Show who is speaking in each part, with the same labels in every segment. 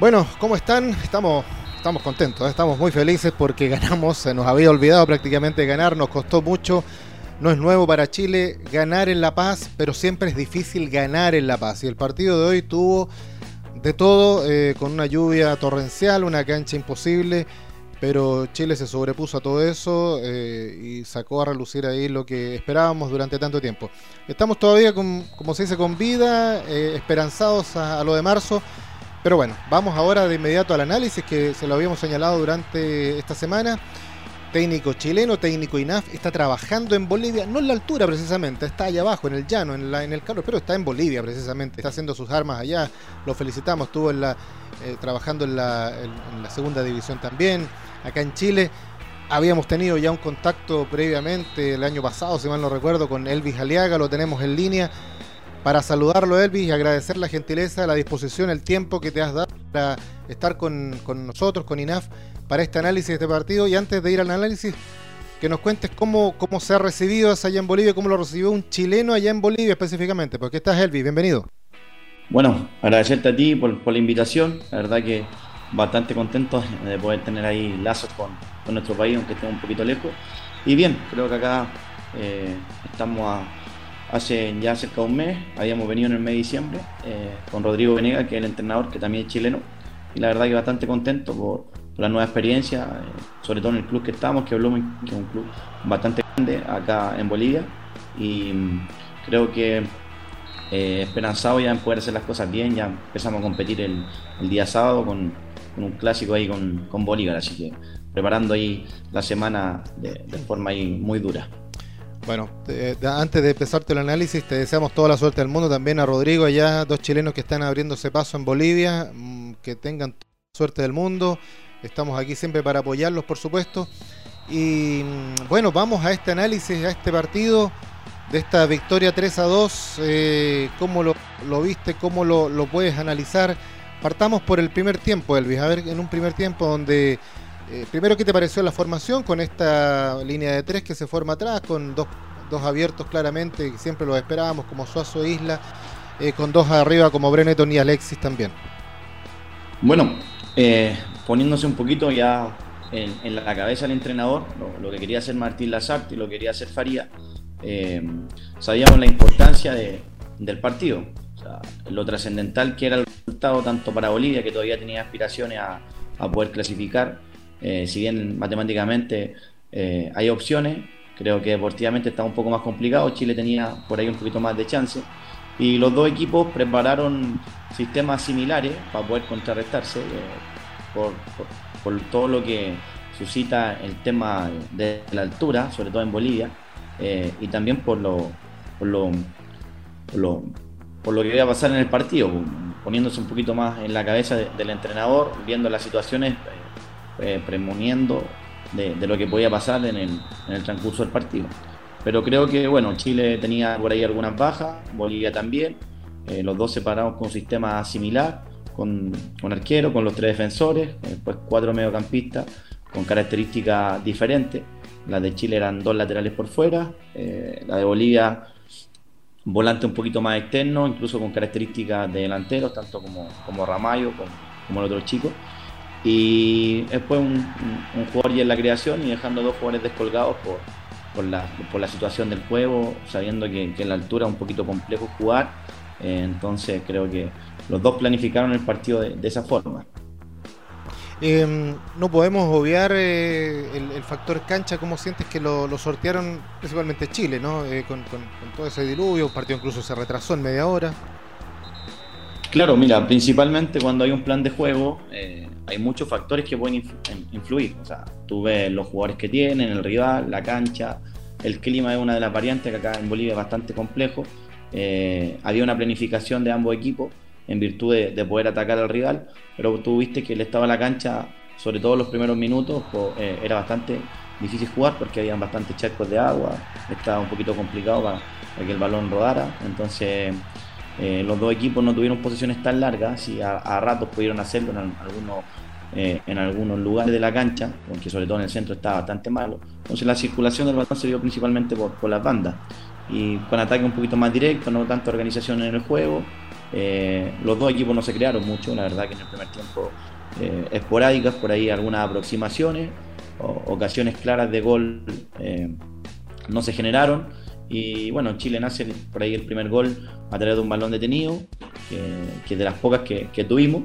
Speaker 1: Bueno, ¿cómo están? Estamos, estamos contentos, ¿eh? estamos muy felices porque ganamos, se nos había olvidado prácticamente ganar, nos costó mucho. No es nuevo para Chile ganar en La Paz, pero siempre es difícil ganar en La Paz. Y el partido de hoy tuvo de todo, eh, con una lluvia torrencial, una cancha imposible, pero Chile se sobrepuso a todo eso eh, y sacó a relucir ahí lo que esperábamos durante tanto tiempo. Estamos todavía, con, como se dice, con vida, esperanzados a, a lo de marzo. Pero bueno, vamos ahora de inmediato al análisis que se lo habíamos señalado durante esta semana técnico chileno, técnico INAF, está trabajando en Bolivia, no en la altura precisamente, está allá abajo, en el llano, en, la, en el calor, pero está en Bolivia precisamente, está haciendo sus armas allá, lo felicitamos, estuvo en la, eh, trabajando en la, en la segunda división también, acá en Chile. Habíamos tenido ya un contacto previamente el año pasado, si mal no recuerdo, con Elvis Aliaga, lo tenemos en línea para saludarlo, Elvis, y agradecer la gentileza, la disposición, el tiempo que te has dado para estar con, nosotros, con INAF, para este análisis de este partido. Y antes de ir al análisis, que nos cuentes cómo, se ha recibido allá en Bolivia, cómo lo recibió un chileno allá en Bolivia específicamente. Porque estás, Elvis, bienvenido.
Speaker 2: Bueno, agradecerte a ti por, por la invitación. La verdad que bastante contento de poder tener ahí lazos con, nuestro país, aunque estemos un poquito lejos. Y bien, creo que acá eh, estamos a, hace ya cerca de un mes, habíamos venido en el mes de diciembre eh, con Rodrigo Venega, que es el entrenador, que también es chileno, y la verdad que bastante contento por, la nueva experiencia, eh, sobre todo en el club que estamos, que Blooming, que es un club bastante grande acá en Bolivia, y mm, creo que eh, esperanzado ya en poder hacer las cosas bien, ya empezamos a competir el, día sábado con, un clásico ahí con, Bolívar, así que preparando ahí la semana de forma ahí muy dura.
Speaker 1: Bueno, antes de empezarte el análisis, te deseamos toda la suerte del mundo. También a Rodrigo, allá dos chilenos que están abriéndose paso en Bolivia. Mmm, que tengan toda la suerte del mundo. Estamos aquí siempre para apoyarlos, por supuesto. Y mmm, bueno, vamos a este análisis, a este partido, de esta victoria 3 a 2. Eh, ¿Cómo lo, lo, viste? ¿Cómo lo, lo puedes analizar? Partamos por el primer tiempo, Elvis. A ver, en un primer tiempo donde eh, primero, ¿qué te pareció la formación con esta línea de tres que se forma atrás, con dos, dos abiertos claramente, que siempre los esperábamos, como Suazo e Isla, eh, con dos arriba como Breneton y Alexis también?
Speaker 2: Bueno, eh, poniéndose un poquito ya en, la cabeza del entrenador, lo, que quería hacer Martín Lazarte y lo que quería hacer Faría, sabíamos la importancia de, del partido, lo trascendental que era el resultado tanto para Bolivia, que todavía tenía aspiraciones a, a poder clasificar, eh, si bien matemáticamente eh, hay opciones, creo que deportivamente está un poco más complicado. Chile tenía por ahí un poquito más de chance. Y los dos equipos prepararon sistemas similares para poder contrarrestarse eh, por, por, todo lo que suscita el tema de la altura, sobre todo en Bolivia, eh, y también por lo, por lo, por lo, que iba a pasar en el partido, poniéndose un poquito más en la cabeza de, del entrenador, viendo las situaciones eh, premoniendo de, lo que podía pasar en el, en el, transcurso del partido. Pero creo que, bueno, Chile tenía por ahí algunas bajas, Bolivia también, eh, los dos separados con un sistema similar, con, con arquero, con los tres defensores, después cuatro mediocampistas con características diferentes. Las de Chile eran dos laterales por fuera, eh, la de Bolivia volante un poquito más externo, incluso con características de delanteros, tanto como, como como, como el otro chico y después un, un, jugador ya en la creación y dejando dos jugadores descolgados por, por, la, por la situación del juego, sabiendo que, que, en la altura es un poquito complejo jugar. Eh, entonces creo que los dos planificaron el partido de, de esa forma.
Speaker 1: Eh, no podemos obviar eh, el, el, factor cancha, ¿cómo sientes que lo, lo sortearon principalmente Chile, ¿no? Eh, con, con, con, todo ese diluvio, el partido incluso se retrasó en media hora.
Speaker 2: Claro, mira, principalmente cuando hay un plan de juego, hay muchos factores que pueden influir. O sea, tú ves los jugadores que tienen, el rival, la cancha, el clima es una de las variantes que acá en Bolivia es bastante complejo. Eh, había una planificación de ambos equipos en virtud de, de, poder atacar al rival, pero tú viste que el estado de la cancha, sobre todo los primeros minutos, eh, era bastante difícil jugar porque había bastantes charcos de agua, estaba un poquito complicado para, que el balón rodara. Entonces eh, los dos equipos no tuvieron posiciones tan largas y a ratos pudieron hacerlo en algunos, eh, en algunos lugares de la cancha, porque sobre todo en el centro estaba bastante malo. Entonces la circulación del balón se dio principalmente por, por las bandas. y con ataque un poquito más directo, no tanta organización en el juego. Eh, los dos equipos no se crearon mucho, la verdad que en el primer tiempo eh, esporádicas, por ahí algunas aproximaciones, ocasiones claras de gol eh, no se generaron. Y bueno, Chile nace por ahí el primer gol a través de un balón detenido, que, es de las pocas que, tuvimos.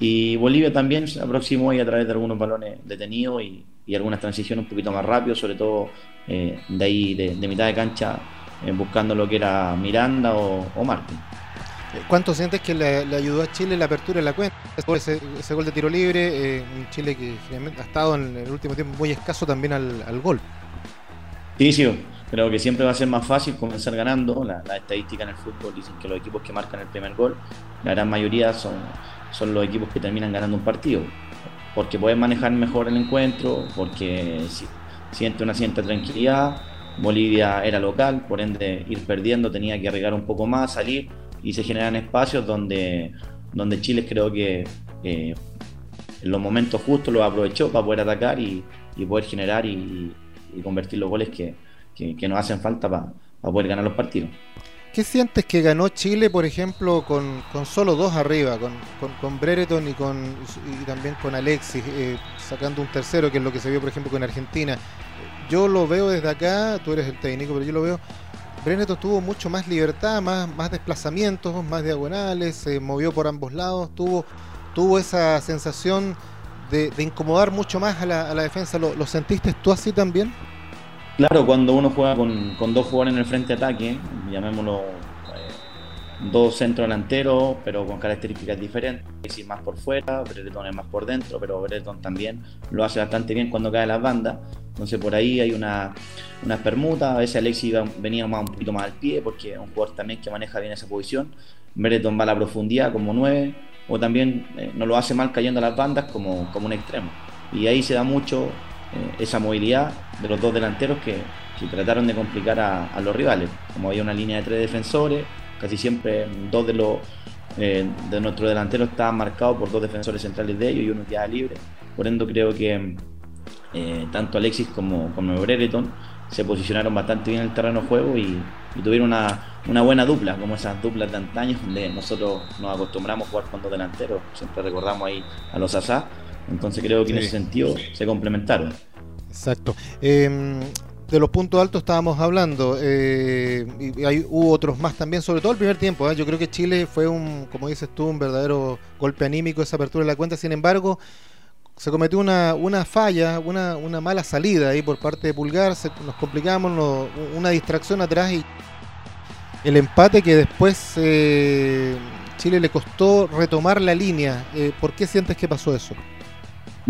Speaker 2: Y Bolivia también se aproximó ahí a través de algunos balones detenidos y, algunas transiciones un poquito más rápido, sobre todo de ahí de, mitad de cancha, buscando lo que era Miranda o, o Martín.
Speaker 1: ¿Cuánto sientes que le, ayudó a Chile la apertura de la cuenta? Ese, ese gol de tiro libre, eh, un Chile que ha estado en el último tiempo muy escaso también al, gol.
Speaker 2: Sí, sí, creo que siempre va a ser más fácil comenzar ganando. La estadísticas en el fútbol dicen que los equipos que marcan el primer gol, la gran mayoría son, son los equipos que terminan ganando un partido. Porque pueden manejar mejor el encuentro, porque siente una cierta tranquilidad. Bolivia era local, por ende ir perdiendo tenía que arriesgar un poco más, salir y se generan espacios donde, donde Chile creo que eh, en los momentos justos lo aprovechó para poder atacar y, poder generar y, convertir los goles que, nos hacen falta para, poder ganar los partidos.
Speaker 1: ¿Qué sientes que ganó Chile, por ejemplo, con, solo dos arriba, con, con, Brereton y, con, y también con Alexis, eh, sacando un tercero, que es lo que se vio, por ejemplo, con Argentina? Yo lo veo desde acá, tú eres el técnico, pero yo lo veo Breneto tuvo mucho más libertad, más, más desplazamientos, más diagonales, se movió por ambos lados, tuvo, tuvo esa sensación de, incomodar mucho más a la, defensa. ¿Lo, sentiste tú así también?
Speaker 2: Claro, cuando uno juega con, dos jugadores en el frente de ataque, llamémoslo dos centros delanteros, pero con características diferentes. Alexis más por fuera, Brereton es más por dentro, pero Brereton también lo hace bastante bien cuando cae las bandas. Entonces por ahí hay una, una permuta. A veces Alexis venía un poquito más al pie, porque es un jugador también que maneja bien esa posición. Brereton va a la profundidad como 9, o también eh, no lo hace mal cayendo a las bandas como, como un extremo. Y ahí se da mucho eh, esa movilidad de los dos delanteros que, que trataron de complicar a, los rivales. Como había una línea de tres defensores, casi siempre dos de los eh, de nuestros delanteros estaban marcados por dos defensores centrales de ellos y uno quedaba libre. Por ende creo que eh, tanto Alexis como, como Brereton se posicionaron bastante bien en el terreno de juego y, tuvieron una, buena dupla, como esas duplas de antaño, donde nosotros nos acostumbramos a jugar con dos delanteros, siempre recordamos ahí a los Asá, entonces creo que en ese sentido se complementaron.
Speaker 1: Exacto. Em, de los puntos altos estábamos hablando, eh, y, hay, hubo otros más también, sobre todo el primer tiempo. ¿eh? Yo creo que Chile fue un, como dices tú, un verdadero golpe anímico esa apertura de la cuenta. Sin embargo, se cometió una, una falla, una, una mala salida ahí por parte de Pulgar, nos complicamos, una distracción atrás y el empate que después eh, Chile le costó retomar la línea. ¿Por qué sientes que pasó eso?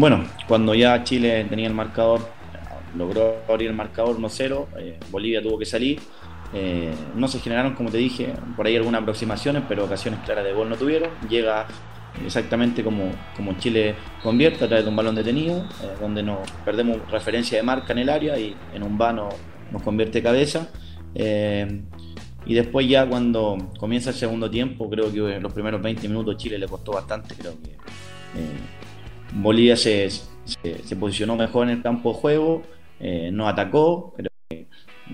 Speaker 2: Bueno, cuando ya Chile tenía el marcador logró abrir el marcador 1-0, eh, Bolivia tuvo que salir. Eh, no se generaron, como te dije, por ahí algunas aproximaciones, pero ocasiones claras de gol no tuvieron. Llega exactamente como, como Chile convierte a través de un balón detenido, eh, donde nos perdemos referencia de marca en el área y en un vano nos convierte cabeza. y después ya cuando comienza el segundo tiempo, creo que en los primeros 20 minutos Chile le costó bastante, creo que Bolivia se, se, posicionó mejor en el campo de juego, eh, no atacó, pero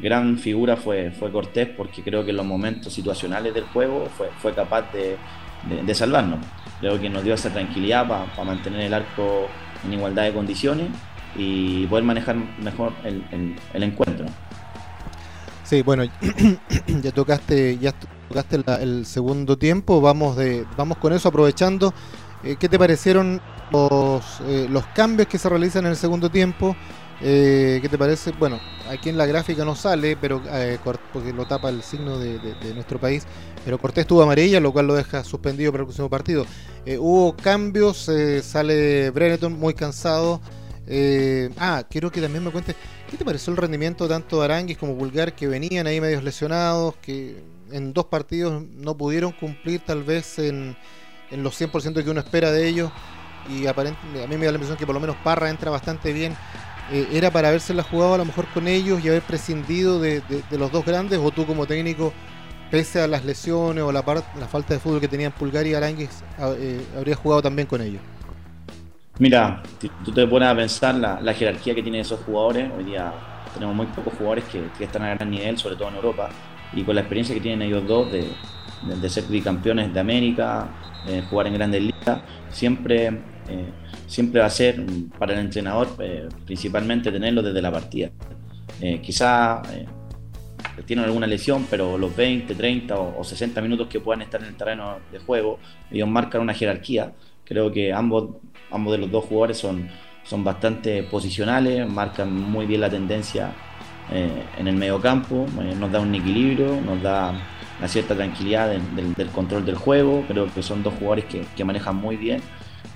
Speaker 2: gran figura fue, fue Cortés porque creo que en los momentos situacionales del juego fue, fue capaz de, salvarnos. Creo que nos dio esa tranquilidad para mantener el arco en igualdad de condiciones y poder manejar mejor el, encuentro.
Speaker 1: Sí, bueno, ya tocaste, ya tocaste el segundo tiempo, vamos de, vamos con eso aprovechando. Eh, ¿Qué te parecieron los, eh, los cambios que se realizan en el segundo tiempo? Eh, ¿Qué te parece? Bueno, aquí en la gráfica no sale, pero porque lo tapa el signo de, nuestro país. Pero Cortés tuvo amarilla, lo cual lo deja suspendido para el próximo partido. Hubo cambios, sale Breneton muy cansado. ah, quiero que también me cuentes, ¿qué te pareció el rendimiento tanto de Aranguis como Vulgar que venían ahí medios lesionados, que en dos partidos no pudieron cumplir tal vez en, en los 100% que uno espera de ellos? Y aparentemente, a mí me da la impresión que por lo menos Parra entra bastante bien eh, era para la jugado a lo mejor con ellos y haber prescindido de, los dos grandes o tú como técnico pese a las lesiones o la, la falta de fútbol que tenían Pulgar y Arangues eh, habría jugado también con ellos
Speaker 2: mira tú te pones a pensar la, jerarquía que tienen esos jugadores hoy día tenemos muy pocos jugadores que, están a gran nivel, sobre todo en Europa, y con la experiencia que tienen ellos dos de, de, ser bicampeones de América, eh, jugar en grandes ligas, siempre, eh, siempre va a ser para el entrenador eh, principalmente tenerlo desde la partida. quizá tienen alguna lesión, pero los 20, 30 o, 60 minutos que puedan estar en el terreno de juego, ellos marcan una jerarquía. Creo que ambos, ambos de los dos jugadores son, son bastante posicionales, marcan muy bien la tendencia en el medio campo, nos da un equilibrio, nos da una cierta tranquilidad del, control del juego. Creo que son dos jugadores que, manejan muy bien.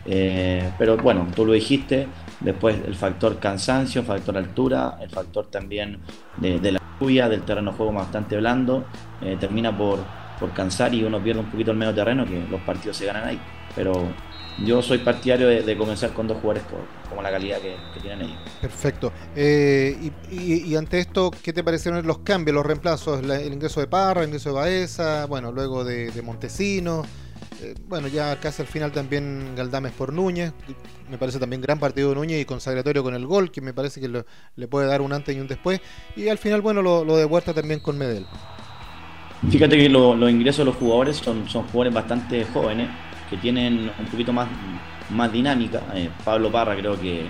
Speaker 2: Eh, pero bueno, tú lo dijiste, después el factor cansancio, factor altura, el factor también de, la lluvia, del terreno de juego bastante blando, eh, termina por, por cansar y uno pierde un poquito el medio terreno que los partidos se ganan ahí. Pero yo soy partidario de, comenzar con dos jugadores como la calidad que, tienen ellos.
Speaker 1: Perfecto. Eh, y, ante esto, ¿qué te parecieron los cambios, los reemplazos? el ingreso de Parra, el ingreso de Baeza, bueno, luego de, Montesino. Eh, bueno, ya casi al final también Galdames por Núñez. Me parece también gran partido de Núñez y consagratorio con el gol, que me parece que le puede dar un antes y un después. Y al final, bueno, lo, de Huerta también con Medel.
Speaker 2: Fíjate que los ingresos de los jugadores son, son jugadores bastante jóvenes que tienen un poquito más, más dinámica. Eh, Pablo Parra creo que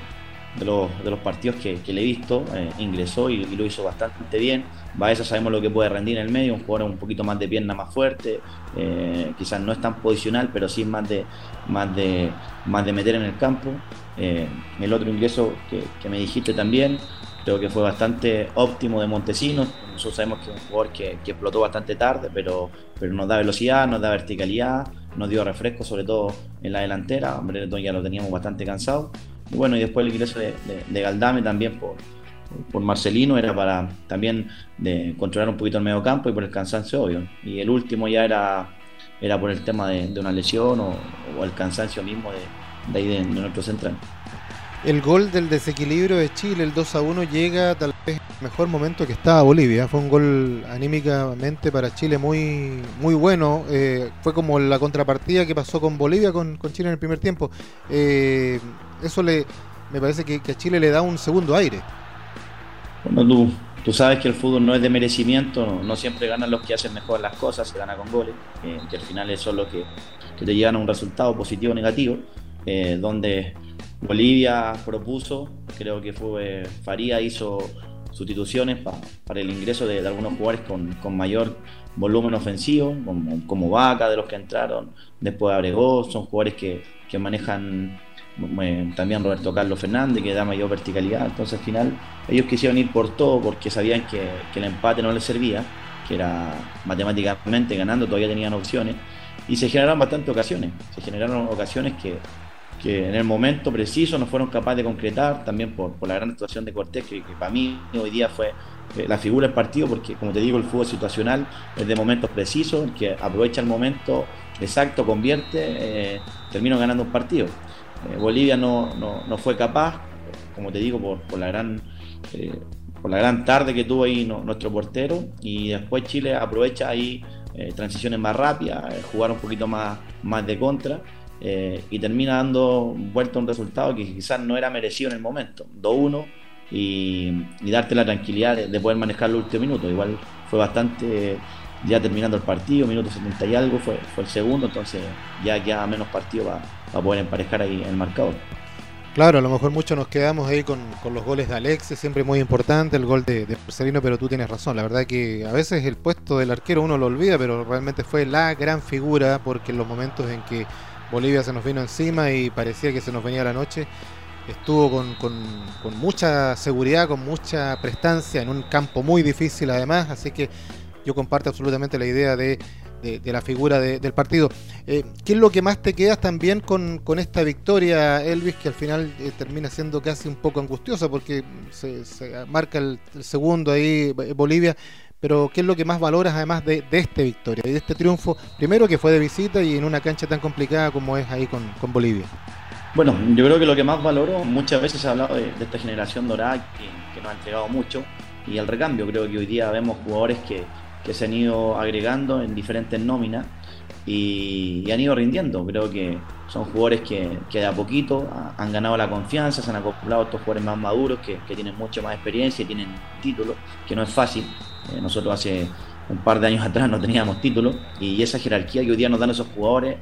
Speaker 2: de los, de los partidos que, le he visto eh, ingresó y, lo hizo bastante bien. Baeza sabemos lo que puede rendir en el medio, un jugador un poquito más de pierna más fuerte, eh, quizás no es tan posicional, pero sí más de, más de, más de meter en el campo. el otro ingreso que, que me dijiste también, Creo que fue bastante óptimo de Montesinos. Nosotros sabemos que es un jugador que, explotó bastante tarde, pero, pero nos da velocidad, nos da verticalidad, nos dio refresco, sobre todo en la delantera. Ya lo teníamos bastante cansado. Y bueno, y después el ingreso de, Galdame también por, por Marcelino era para también de controlar un poquito el medio campo y por el cansancio obvio. Y el último ya era, era por el tema de, una lesión o, el cansancio mismo de, ahí de, nuestro central.
Speaker 1: El gol del desequilibrio de Chile, el 2 a 1, llega tal vez el mejor momento que estaba Bolivia. Fue un gol anímicamente para Chile muy, muy bueno. Eh, fue como la contrapartida que pasó con Bolivia con, Chile en el primer tiempo. Eh, eso le, me parece que, a Chile le da un segundo aire.
Speaker 2: Bueno, tú, sabes que el fútbol no es de merecimiento, no, siempre ganan los que hacen mejor las cosas, se gana con goles, eh, que al final eso es lo que, que te llevan a un resultado positivo o negativo, donde Bolivia propuso, creo que fue Faría hizo sustituciones para el ingreso de, algunos jugadores con, mayor volumen ofensivo, como, Vaca, de los que entraron, después Abregó, son jugadores que, manejan eh, también Roberto Carlos Fernández, que da mayor verticalidad. Entonces al final ellos quisieron ir por todo porque sabían que, que el empate no les servía, que era matemáticamente ganando, todavía tenían opciones, y se generaron bastantes ocasiones, se generaron ocasiones que que en el momento preciso no fueron capaces de concretar, también por, la gran actuación de Cortés, que, para mí hoy día fue eh, la figura del partido, porque como te digo, el fútbol situacional es de momentos precisos, que aprovecha el momento exacto, convierte, eh, termina ganando un partido. Eh, Bolivia no, fue capaz, como te digo, por, la gran... por la gran tarde que tuvo ahí nuestro portero y después Chile aprovecha ahí transiciones más rápidas, jugar un poquito más, más de contra eh, y termina dando vuelta un resultado que quizás no era merecido en el momento, 2-1 y, darte la tranquilidad de, poder manejar los últimos minutos. Igual fue bastante, ya terminando el partido, minuto 70 y algo, fue, fue el segundo, entonces ya queda menos partido para poder emparejar ahí el marcador.
Speaker 1: Claro, a lo mejor muchos nos quedamos ahí con, los goles de Alexis, siempre muy importante el gol de, de pero tú tienes razón. La verdad que a veces el puesto del arquero uno lo olvida, pero realmente fue la gran figura porque en los momentos en que Bolivia se nos vino encima y parecía que se nos venía la noche. Estuvo con, mucha seguridad, con mucha prestancia, en un campo muy difícil además, así que yo comparto absolutamente la idea de, la figura del partido. Eh, ¿Qué es lo que más te quedas también con, esta victoria, Elvis, que al final eh, termina siendo casi un poco angustiosa porque se, marca el, segundo ahí eh, Bolivia, pero ¿qué es lo que más valoras además de, esta victoria y de este triunfo? Primero que fue de visita y en una cancha tan complicada como es ahí con, Bolivia.
Speaker 2: Bueno, yo creo que lo que más valoro, muchas veces se ha hablado de, esta generación dorada que, nos ha entregado mucho y al recambio creo que hoy día vemos jugadores que, se han ido agregando en diferentes nóminas y, han ido rindiendo. Creo que son jugadores que, de a poquito han ganado la confianza, se han acoplado a estos jugadores más maduros que, tienen mucha más experiencia y tienen títulos, que no es fácil. Eh, nosotros hace un par de años atrás no teníamos títulos y esa jerarquía que hoy día nos dan esos jugadores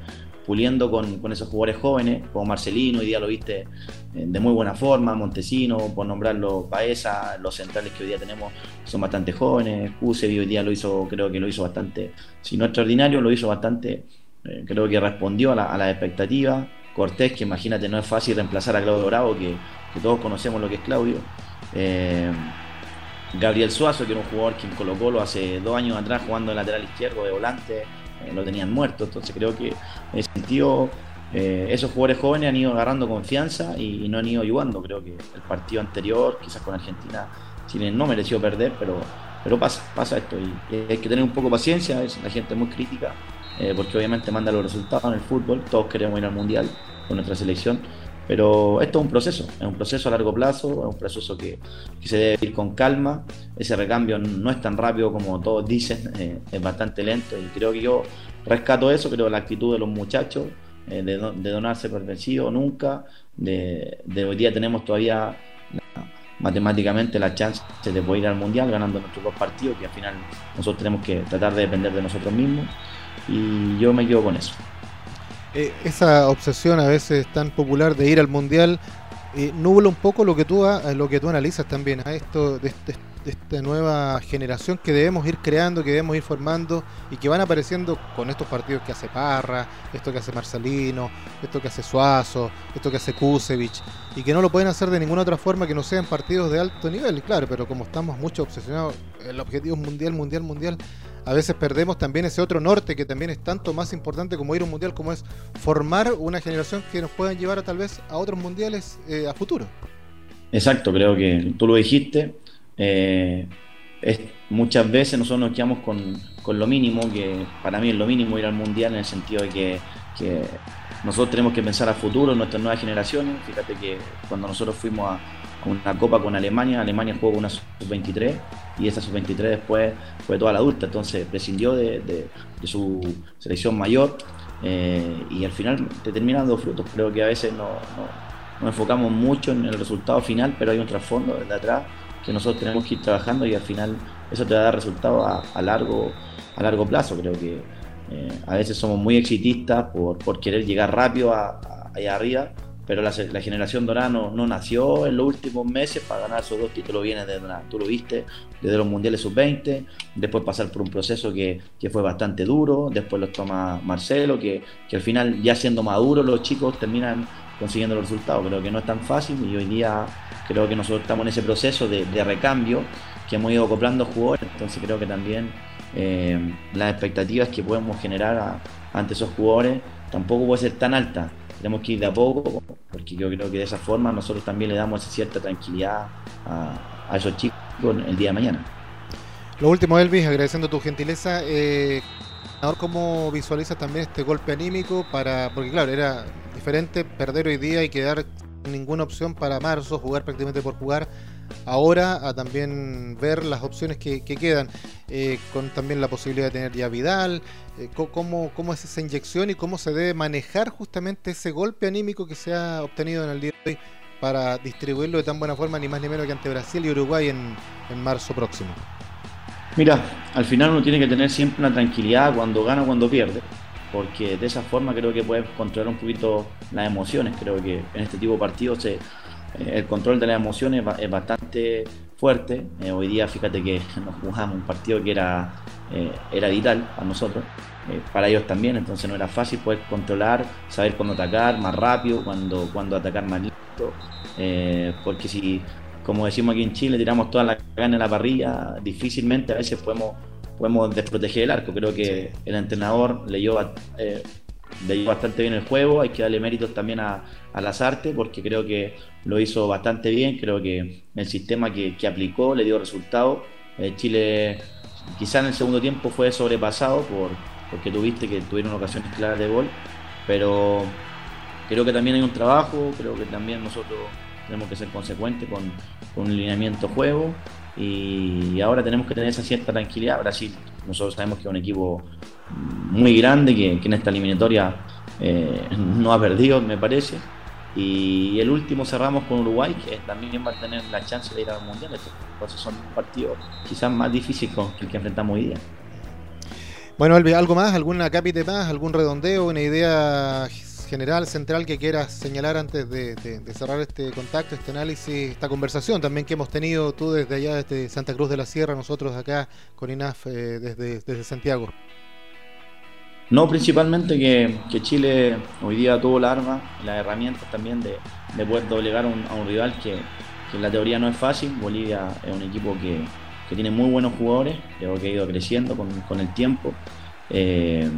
Speaker 2: puliendo con, con, esos jugadores jóvenes, como Marcelino, hoy día lo viste eh, de muy buena forma, Montesino, por nombrarlo, Paesa, los centrales que hoy día tenemos son bastante jóvenes, Kusevi hoy día lo hizo, creo que lo hizo bastante, si no extraordinario, lo hizo bastante, eh, creo que respondió a a expectativas, Cortés, que imagínate no es fácil reemplazar a Claudio Bravo, que, que todos conocemos lo que es Claudio. Gabriel Suazo, que era un jugador que en Colo Colo hace dos años atrás jugando de lateral izquierdo, de volante, eh, lo tenían muerto. Entonces creo que en ese sentido eh, esos jugadores jóvenes han ido agarrando confianza y, no han ido ayudando. Creo que el partido anterior, quizás con Argentina, Chile no mereció perder, pero, pero pasa, pasa esto. Y, hay que tener un poco de paciencia, la gente es muy crítica, eh, porque obviamente manda los resultados en el fútbol, todos queremos ir al Mundial con nuestra selección. Pero esto es un proceso, es un proceso a largo plazo, es un proceso que, se debe ir con calma. Ese recambio no es tan rápido como todos dicen, eh, es bastante lento y creo que yo rescato eso, creo la actitud de los muchachos, eh, de, de, donarse por vencido nunca, de, hoy día tenemos todavía matemáticamente la chance de poder ir al Mundial ganando nuestros dos partidos, que al final nosotros tenemos que tratar de depender de nosotros mismos y yo me quedo con eso.
Speaker 1: Eh, esa obsesión a veces tan popular de ir al mundial eh, nubla un poco lo que tú lo que tú analizas también a esto de, esta nueva generación que debemos ir creando, que debemos ir formando y que van apareciendo con estos partidos que hace Parra, esto que hace Marcelino, esto que hace Suazo, esto que hace Kusevich y que no lo pueden hacer de ninguna otra forma que no sean partidos de alto nivel, claro, pero como estamos mucho obsesionados, el objetivo es mundial, mundial, mundial, a veces perdemos también ese otro norte que también es tanto más importante como ir a un mundial, como es formar una generación que nos pueda llevar a, tal vez a otros mundiales eh, a futuro.
Speaker 2: Exacto, creo que tú lo dijiste. Eh, muchas veces nosotros nos quedamos con, lo mínimo, que para mí es lo mínimo ir al mundial en el sentido de que, nosotros tenemos que pensar a futuro, nuestras nuevas generaciones. Fíjate que cuando nosotros fuimos a, una copa con Alemania, Alemania jugó una sub-23 y esa sub-23 después fue toda la adulta, entonces prescindió de, su selección mayor eh, y al final te termina dando frutos. Creo que a veces no, nos enfocamos mucho en el resultado final, pero hay un trasfondo de atrás que nosotros tenemos que ir trabajando y al final eso te va a dar resultados a, largo, a largo plazo. Creo que eh, a veces somos muy exitistas por, por querer llegar rápido a, allá arriba pero la, generación dorada no, nació en los últimos meses para ganar esos dos títulos, viene de tú lo viste, desde los mundiales sub-20, después pasar por un proceso que, fue bastante duro, después los toma Marcelo, que, al final ya siendo maduros los chicos terminan consiguiendo los resultados, creo que no es tan fácil y hoy día creo que nosotros estamos en ese proceso de, recambio que hemos ido acoplando jugadores, entonces creo que también eh, las expectativas que podemos generar ante esos jugadores tampoco puede ser tan alta tenemos que ir de a poco, porque yo creo que de esa forma nosotros también le damos cierta tranquilidad a, esos chicos el día de mañana.
Speaker 1: Lo último, Elvis, agradeciendo tu gentileza. Eh, ¿Cómo visualizas también este golpe anímico? para Porque claro, era diferente perder hoy día y quedar sin ninguna opción para marzo, jugar prácticamente por jugar ahora a también ver las opciones que, quedan, eh, con también la posibilidad de tener ya Vidal, eh, cómo, cómo, es esa inyección y cómo se debe manejar justamente ese golpe anímico que se ha obtenido en el día de hoy para distribuirlo de tan buena forma, ni más ni menos que ante Brasil y Uruguay en, en marzo próximo.
Speaker 2: Mira, al final uno tiene que tener siempre una tranquilidad cuando gana o cuando pierde, porque de esa forma creo que puedes controlar un poquito las emociones. Creo que en este tipo de partidos se, el control de las emociones es bastante fuerte. Eh, hoy día, fíjate que nos jugamos un partido que era, eh, era vital para nosotros, para ellos también, entonces no era fácil poder controlar, saber cuándo atacar más rápido, cuándo, cuándo atacar más lento, porque si, como decimos aquí en Chile, tiramos toda la carne en la parrilla, difícilmente a veces podemos, podemos desproteger el arco. Creo que el entrenador leyó leyó bastante bien el juego, hay que darle méritos también a, a las artes porque creo que lo hizo bastante bien, creo que el sistema que, aplicó le dio resultado. Eh, Chile quizá en el segundo tiempo fue sobrepasado por, porque tuviste que tuvieron ocasiones claras de gol, pero creo que también hay un trabajo, creo que también nosotros tenemos que ser consecuentes con, con un lineamiento juego. Y ahora tenemos que tener esa cierta tranquilidad. Brasil, nosotros sabemos que es un equipo muy grande, que, en esta eliminatoria eh, no ha perdido, me parece. Y el último cerramos con Uruguay, que también va a tener la chance de ir al Mundial. Entonces son partidos quizás más difíciles que el que enfrentamos hoy día.
Speaker 1: Bueno, Elvi, ¿algo más? ¿Alguna cápite más? ¿Algún redondeo? ¿Una idea general, central que quieras señalar antes de, cerrar este contacto, este análisis, esta conversación también que hemos tenido tú desde allá, desde Santa Cruz de la Sierra, nosotros acá con INAF eh, desde, Santiago?
Speaker 2: No, principalmente que, Chile hoy día tuvo la arma las herramientas también de, poder doblegar a un rival que, en la teoría no es fácil. Bolivia es un equipo que, tiene muy buenos jugadores, creo que ha ido creciendo con, el tiempo. Eh,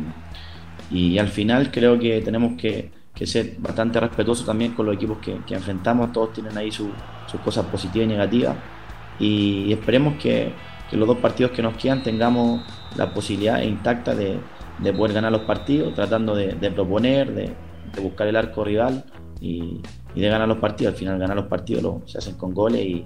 Speaker 2: y, al final creo que tenemos que, ser bastante respetuosos también con los equipos que, enfrentamos. Todos tienen ahí sus cosas positivas y negativas. Y, esperemos que, los dos partidos que nos quedan tengamos la posibilidad intacta de poder ganar los partidos, tratando de, proponer, de, buscar el arco rival y, de ganar los partidos. Al final ganar los partidos se hacen con goles y,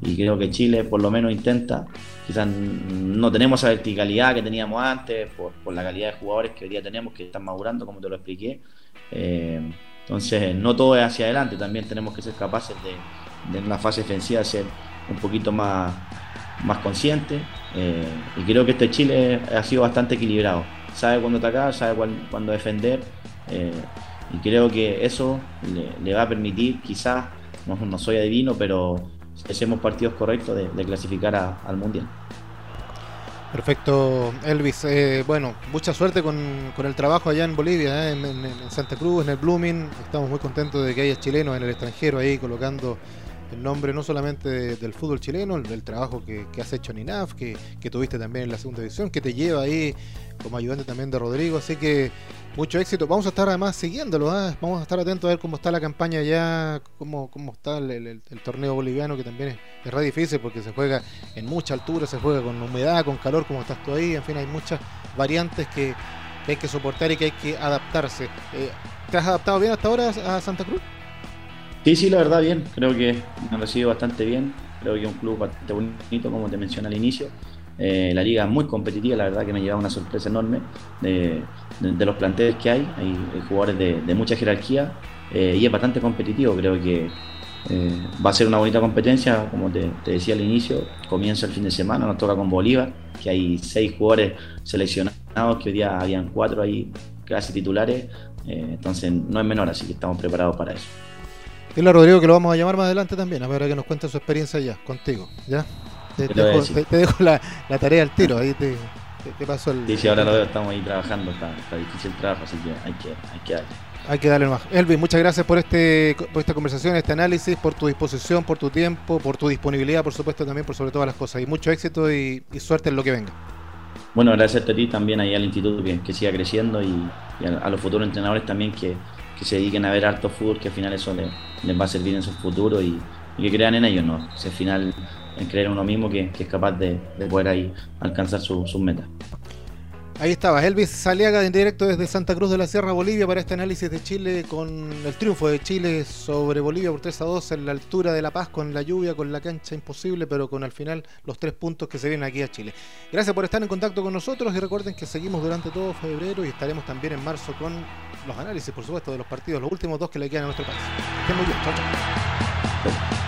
Speaker 2: creo que Chile por lo menos intenta. Quizás no tenemos esa verticalidad que teníamos antes por, la calidad de jugadores que hoy día tenemos que están madurando, como te lo expliqué. Eh, entonces no todo es hacia adelante, también tenemos que ser capaces de, en la fase defensiva ser un poquito más, más conscientes. Eh, y creo que este Chile ha sido bastante equilibrado sabe cuándo atacar, sabe cuándo defender. Eh, y creo que eso le, va a permitir, quizás, no, soy adivino, pero hacemos partidos correctos de, clasificar al Mundial.
Speaker 1: Perfecto, Elvis. Eh, bueno, mucha suerte con, el trabajo allá en Bolivia, eh, en, Santa Cruz, en el Blooming. Estamos muy contentos de que haya chilenos en el extranjero ahí colocando el nombre no solamente del fútbol chileno, el, trabajo que, has hecho en INAF, que, que, tuviste también en la segunda división, que te lleva ahí como ayudante también de Rodrigo, así que mucho éxito. Vamos a estar además siguiéndolo, ¿ah? vamos a estar atentos a ver cómo está la campaña ya, cómo, cómo está el, torneo boliviano, que también es, es re difícil porque se juega en mucha altura, se juega con humedad, con calor, como estás tú ahí, en fin, hay muchas variantes que, hay que soportar y que hay que adaptarse. Eh, ¿Te has adaptado bien hasta ahora a Santa Cruz?
Speaker 2: Sí, sí, la verdad bien, creo que me han recibido bastante bien, creo que es un club bastante bonito, como te mencioné al inicio. Eh, la liga es muy competitiva, la verdad que me lleva una sorpresa enorme de, los planteles que hay. Hay, jugadores de, mucha jerarquía eh, y es bastante competitivo. Creo que eh, va a ser una bonita competencia, como te, decía al inicio. Comienza el fin de semana, nos toca con Bolívar, que hay seis jugadores seleccionados, que hoy día habían cuatro ahí casi titulares. entonces no es menor, así que estamos preparados para eso.
Speaker 1: Dile a Rodrigo que lo vamos a llamar más adelante también, a ver que nos cuente su experiencia ya, contigo, ¿ya? Te, dejo, la, tarea al tiro, ahí te, paso el...
Speaker 2: Sí, sí, ahora lo veo, estamos ahí trabajando, está, difícil el trabajo, así que hay que, hay que darle.
Speaker 1: Hay que darle más. Elvis, muchas gracias por este por esta conversación, este análisis, por tu disposición, por tu tiempo, por tu disponibilidad, por supuesto, también por sobre todas las cosas. Y mucho éxito y, suerte en lo que venga.
Speaker 2: Bueno, agradecerte a ti también ahí al instituto que, siga creciendo y, a, los futuros entrenadores también que, se dediquen a ver harto fútbol, que al final eso les, va a servir en su futuro y, que crean en ellos, ¿no? Si al final en creer en uno mismo que, es capaz de, poder ahí alcanzar sus metas.
Speaker 1: Ahí estaba, Elvis Saliaga en directo desde Santa Cruz de la Sierra, Bolivia, para este análisis de Chile con el triunfo de Chile sobre Bolivia por 3 a 2 en la altura de La Paz, con la lluvia, con la cancha imposible, pero con al final los tres puntos que se vienen aquí a Chile. Gracias por estar en contacto con nosotros y recuerden que seguimos durante todo febrero y estaremos también en marzo con los análisis, por supuesto, de los partidos, los últimos dos que le quedan a nuestro país. Estén muy bien, chao.